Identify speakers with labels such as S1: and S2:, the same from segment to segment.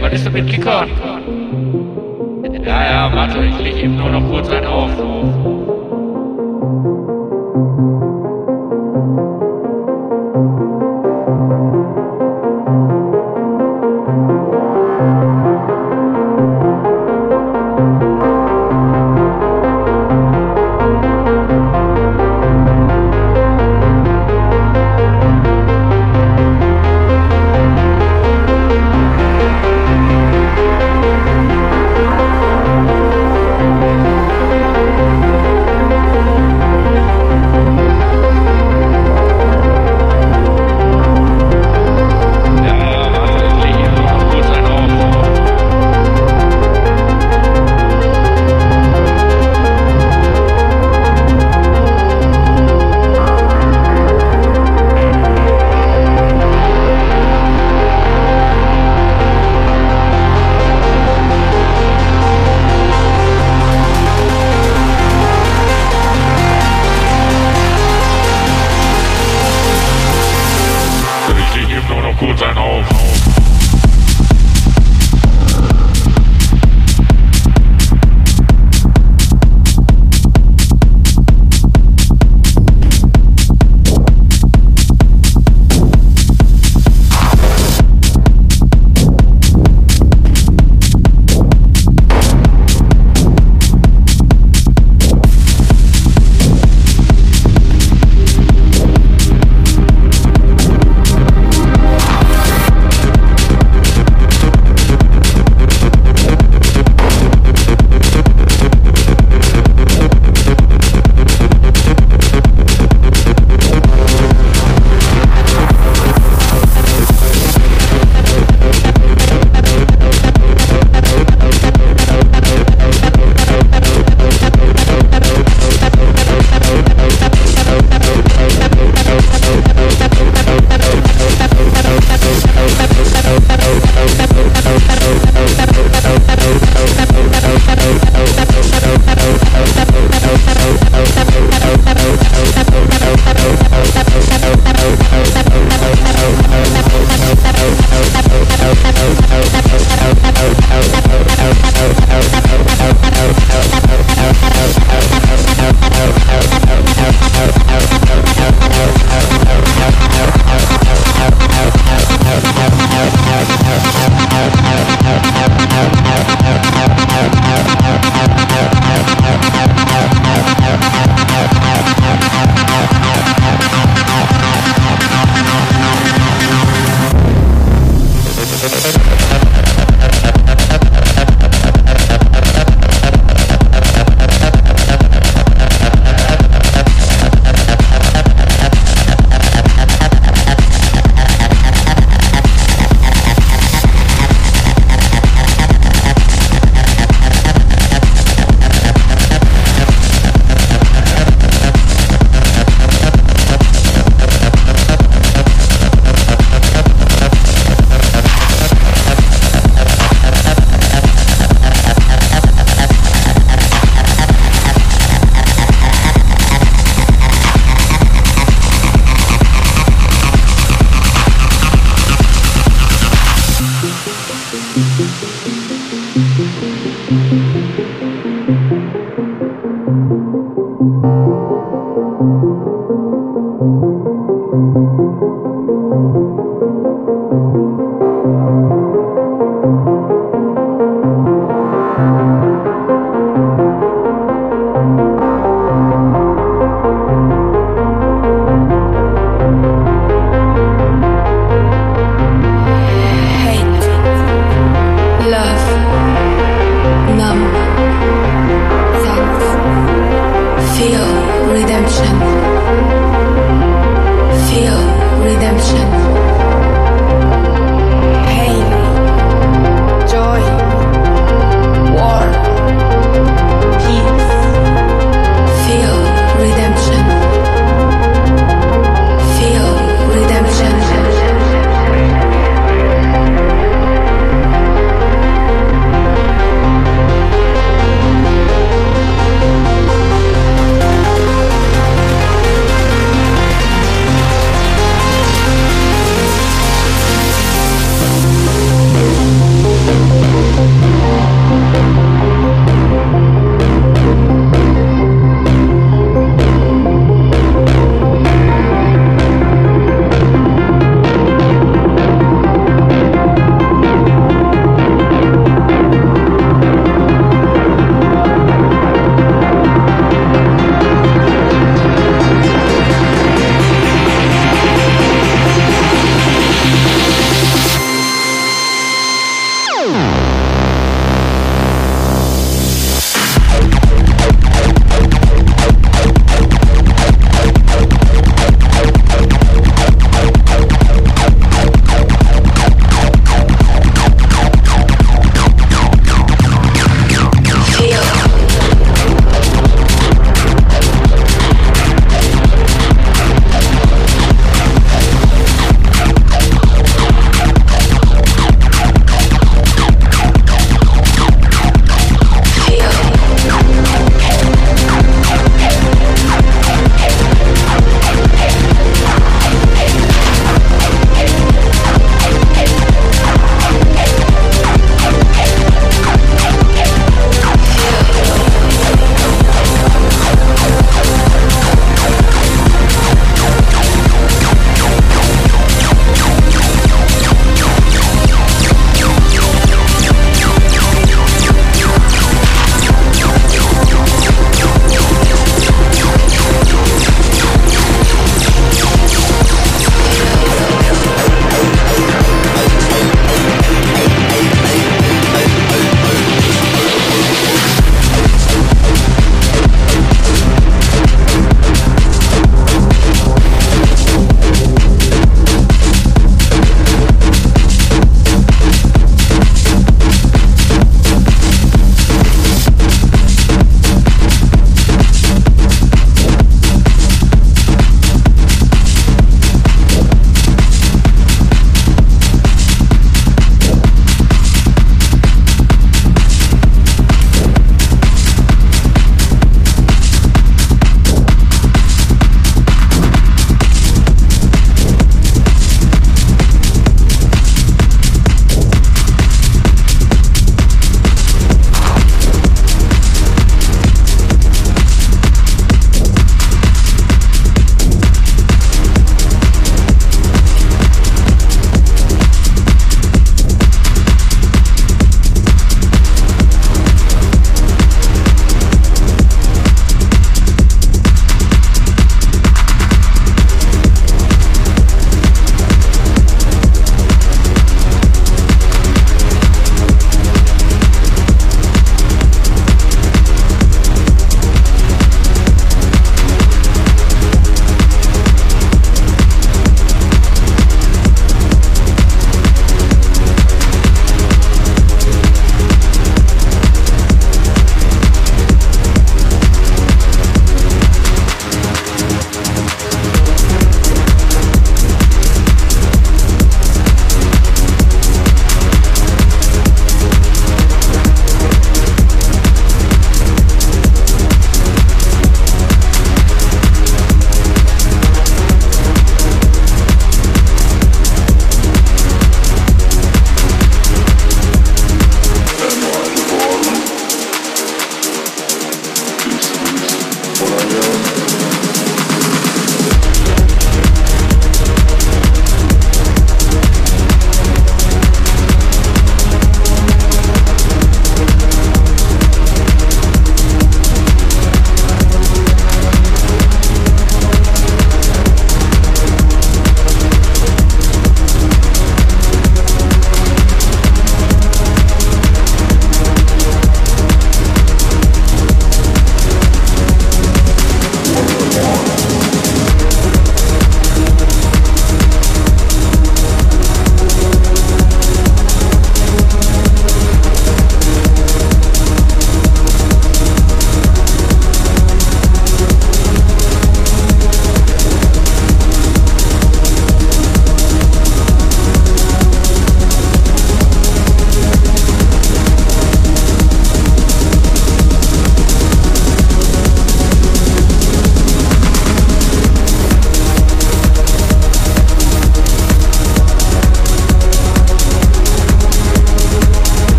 S1: was ist denn mit Kicker? Ja, ja, warte, ich leg eben nur noch kurz einen auf.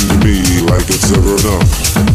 S2: To me like it's ever enough.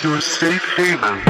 S2: To a
S3: safe haven.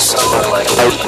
S4: someone like me.